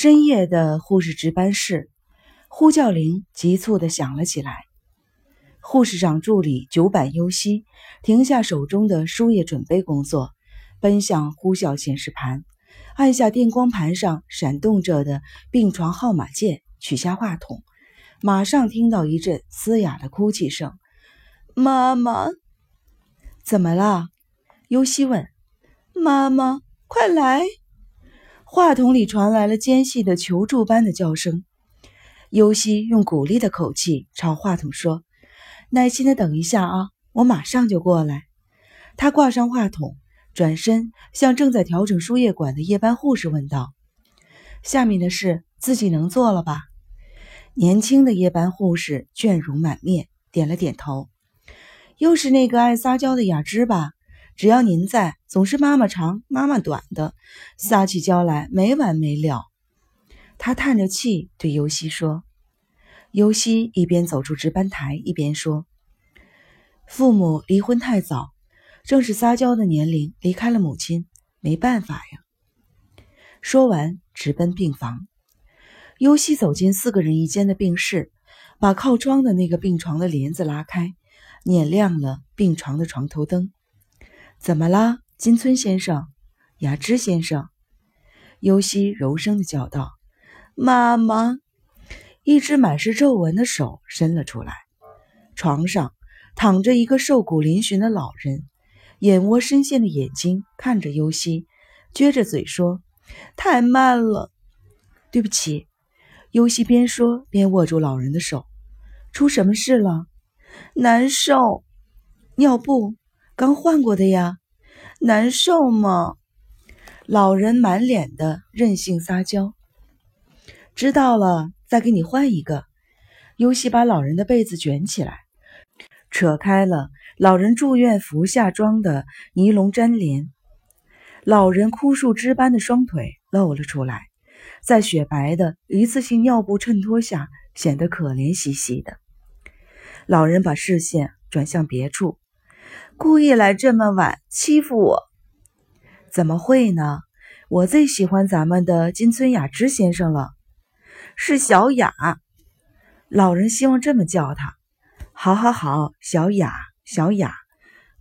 深夜的护士值班室，呼叫铃急促地响了起来。护士长助理九板优希停下手中的输液准备工作，奔向呼叫显示盘，按下电光盘上闪动着的病床号码键，取下话筒。马上听到一阵嘶哑的哭泣声：“妈妈，怎么了？”优希问。“妈妈，快来！”话筒里传来了尖细的求助般的叫声。尤西用鼓励的口气朝话筒说：“耐心的等一下啊，我马上就过来。”他挂上话筒，转身向正在调整输液管的夜班护士问道：“下面的事自己能做了吧？”年轻的夜班护士倦容满面，点了点头：“又是那个爱撒娇的雅芝吧？”只要您在，总是妈妈长妈妈短的，撒起娇来没完没了。他叹着气对尤西说：“尤西一边走出值班台，一边说：‘父母离婚太早，正是撒娇的年龄，离开了母亲，没办法呀。’”说完，直奔病房。尤西走进四个人一间的病室，把靠窗的那个病床的帘子拉开，捻亮了病床的床头灯。怎么了，金村先生？雅芝先生？尤西柔声的叫道：“妈妈！”一只满是皱纹的手伸了出来。床上躺着一个瘦骨嶙峋的老人，眼窝深陷的眼睛看着尤西，撅着嘴说：“太慢了，对不起。”尤西边说边握住老人的手：“出什么事了？难受，尿布。”刚换过的呀，难受吗？老人满脸的任性撒娇。知道了，再给你换一个。尤西把老人的被子卷起来，扯开了老人住院服下装的尼龙粘连。老人枯树枝般的双腿露了出来，在雪白的一次性尿布衬托下，显得可怜兮兮的。老人把视线转向别处。故意来这么晚欺负我？怎么会呢？我最喜欢咱们的金村雅之先生了，是小雅。老人希望这么叫他。好，好，好，小雅，小雅。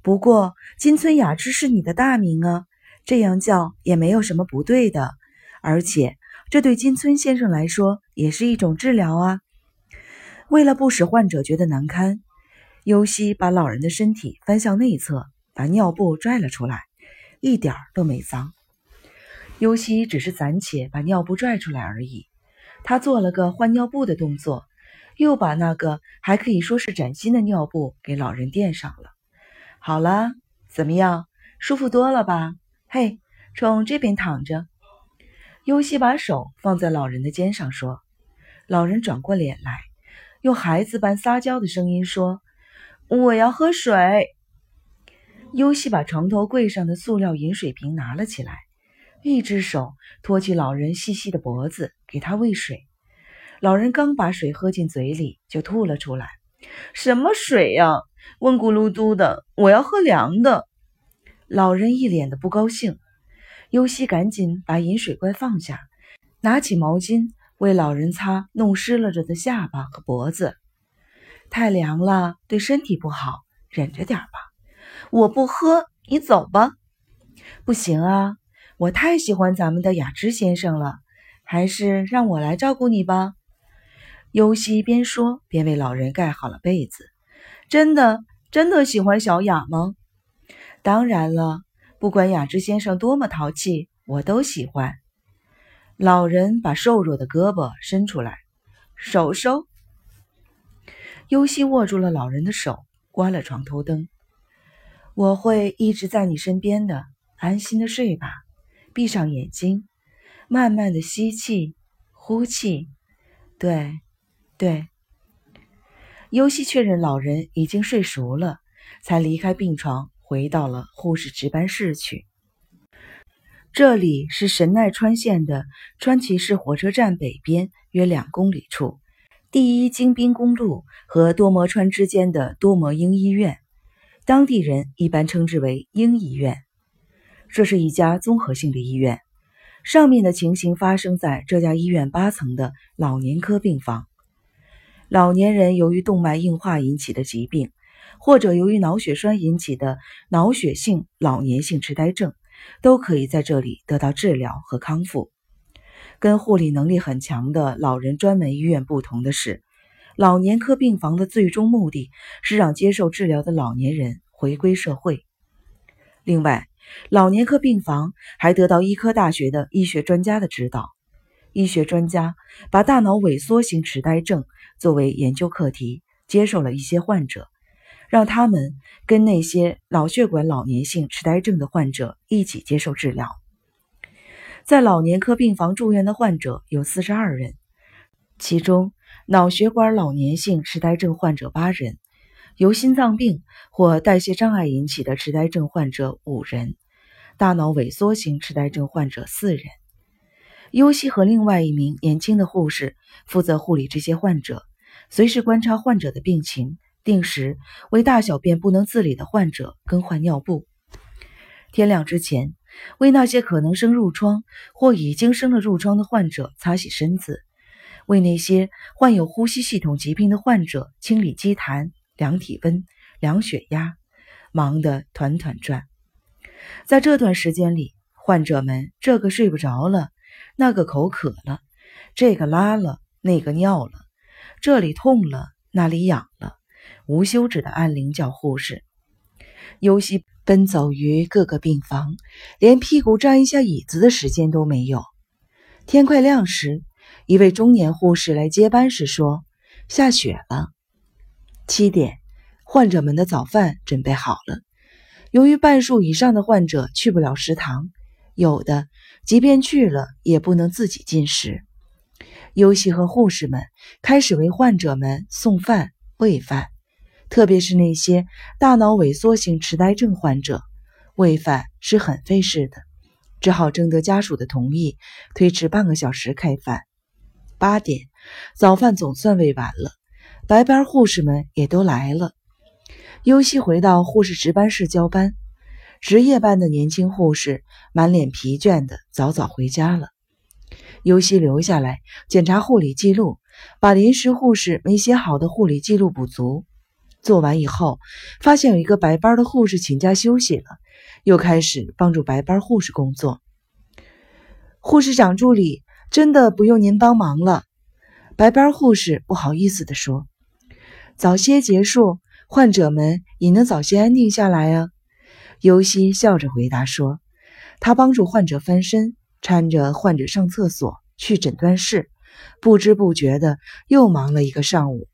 不过金村雅之是你的大名啊，这样叫也没有什么不对的。而且这对金村先生来说也是一种治疗啊。为了不使患者觉得难堪。尤西把老人的身体翻向内侧，把尿布拽了出来，一点都没脏。尤西只是暂且把尿布拽出来而已。他做了个换尿布的动作，又把那个还可以说是崭新的尿布给老人垫上了。好了，怎么样，舒服多了吧？嘿，冲这边躺着。尤西把手放在老人的肩上说。老人转过脸来，用孩子般撒娇的声音说。我要喝水。尤西把床头柜上的塑料饮水瓶拿了起来，一只手托起老人细细的脖子，给他喂水。老人刚把水喝进嘴里，就吐了出来。什么水呀？温咕噜嘟的，我要喝凉的。老人一脸的不高兴。尤西赶紧把饮水罐放下，拿起毛巾为老人擦弄湿了着的下巴和脖子。太凉了，对身体不好，忍着点吧。我不喝，你走吧。不行啊，我太喜欢咱们的雅芝先生了，还是让我来照顾你吧。尤西边说边为老人盖好了被子。真的，真的喜欢小雅吗？当然了，不管雅芝先生多么淘气，我都喜欢。老人把瘦弱的胳膊伸出来，手收。尤西握住了老人的手，关了床头灯。我会一直在你身边的，安心的睡吧。闭上眼睛，慢慢的吸气，呼气。对，对。尤西确认老人已经睡熟了，才离开病床，回到了护士值班室去。这里是神奈川县的川崎市火车站北边约两公里处。第一京滨公路和多摩川之间的多摩英医院，当地人一般称之为英医院。这是一家综合性的医院，上面的情形发生在这家医院八层的老年科病房。老年人由于动脉硬化引起的疾病，或者由于脑血栓引起的脑血性老年性痴呆症，都可以在这里得到治疗和康复。跟护理能力很强的老人专门医院不同的是，老年科病房的最终目的是让接受治疗的老年人回归社会。另外，老年科病房还得到医科大学的医学专家的指导。医学专家把大脑萎缩型痴呆症作为研究课题，接受了一些患者，让他们跟那些脑血管老年性痴呆症的患者一起接受治疗。在老年科病房住院的患者有四十二人，其中脑血管老年性痴呆症患者八人，由心脏病或代谢障碍引起的痴呆症患者五人，大脑萎缩型痴呆症患者四人。优西和另外一名年轻的护士负责护理这些患者，随时观察患者的病情，定时为大小便不能自理的患者更换尿布。天亮之前，为那些可能生褥疮或已经生了褥疮的患者擦洗身子，为那些患有呼吸系统疾病的患者清理积痰、量体温、量血压，忙得团团转。在这段时间里，患者们这个睡不着了。那个口渴了，这个拉了，那个尿了，这里痛了，那里痒了，无休止的按铃叫护士。尤西奔走于各个病房，连屁股沾一下椅子的时间都没有。天快亮时，一位中年护士来接班时说：“下雪了。”七点，患者们的早饭准备好了。由于半数以上的患者去不了食堂。有的，即便去了，也不能自己进食。尤西和护士们开始为患者们送饭、喂饭，特别是那些大脑萎缩型痴呆症患者，喂饭是很费事的，只好征得家属的同意，推迟半个小时开饭。八点，早饭总算喂完了，白班护士们也都来了。尤西回到护士值班室交班。值夜班的年轻护士满脸疲倦的早早回家了，尤西留下来检查护理记录，把临时护士没写好的护理记录补足。做完以后，发现有一个白班的护士请假休息了，又开始帮助白班护士工作。护士长助理真的不用您帮忙了，白班护士不好意思地说：“早些结束，患者们也能早些安定下来啊。”尤西笑着回答说：“他帮助患者翻身，搀着患者上厕所，去诊断室，不知不觉的又忙了一个上午。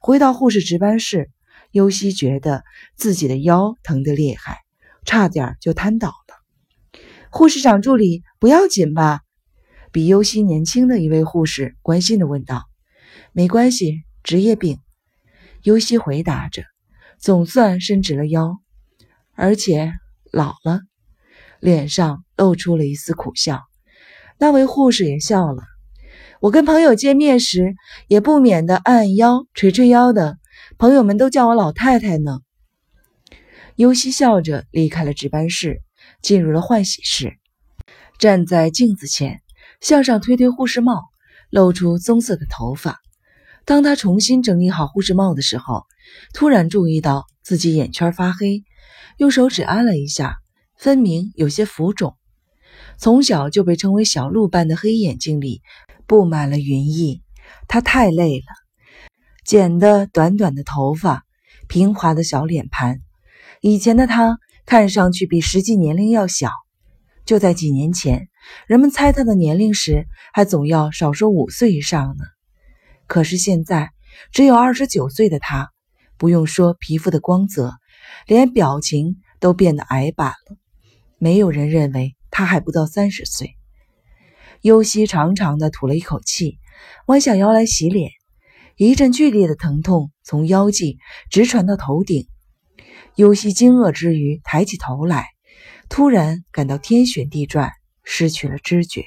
回到护士值班室，尤西觉得自己的腰疼得厉害，差点就瘫倒了。护士长助理不要紧吧？比尤西年轻的一位护士关心地问道。“没关系，职业病。”尤西回答着，总算伸直了腰。而且老了，脸上露出了一丝苦笑。那位护士也笑了。我跟朋友见面时，也不免的按按腰、捶捶腰的，朋友们都叫我老太太呢。尤西笑着离开了值班室，进入了换洗室，站在镜子前，向上推推护士帽，露出棕色的头发。当他重新整理好护士帽的时候，突然注意到自己眼圈发黑。用手指按了一下，分明有些浮肿。从小就被称为“小鹿”般的黑眼睛里布满了云翳。他太累了，剪的短短的头发，平滑的小脸盘。以前的他看上去比实际年龄要小。就在几年前，人们猜他的年龄时，还总要少说五岁以上呢。可是现在，只有二十九岁的他，不用说皮肤的光泽。连表情都变得矮板了，没有人认为他还不到三十岁。尤西长长的吐了一口气，弯下腰来洗脸，一阵剧烈的疼痛从腰际直传到头顶。尤西惊愕之余抬起头来，突然感到天旋地转，失去了知觉。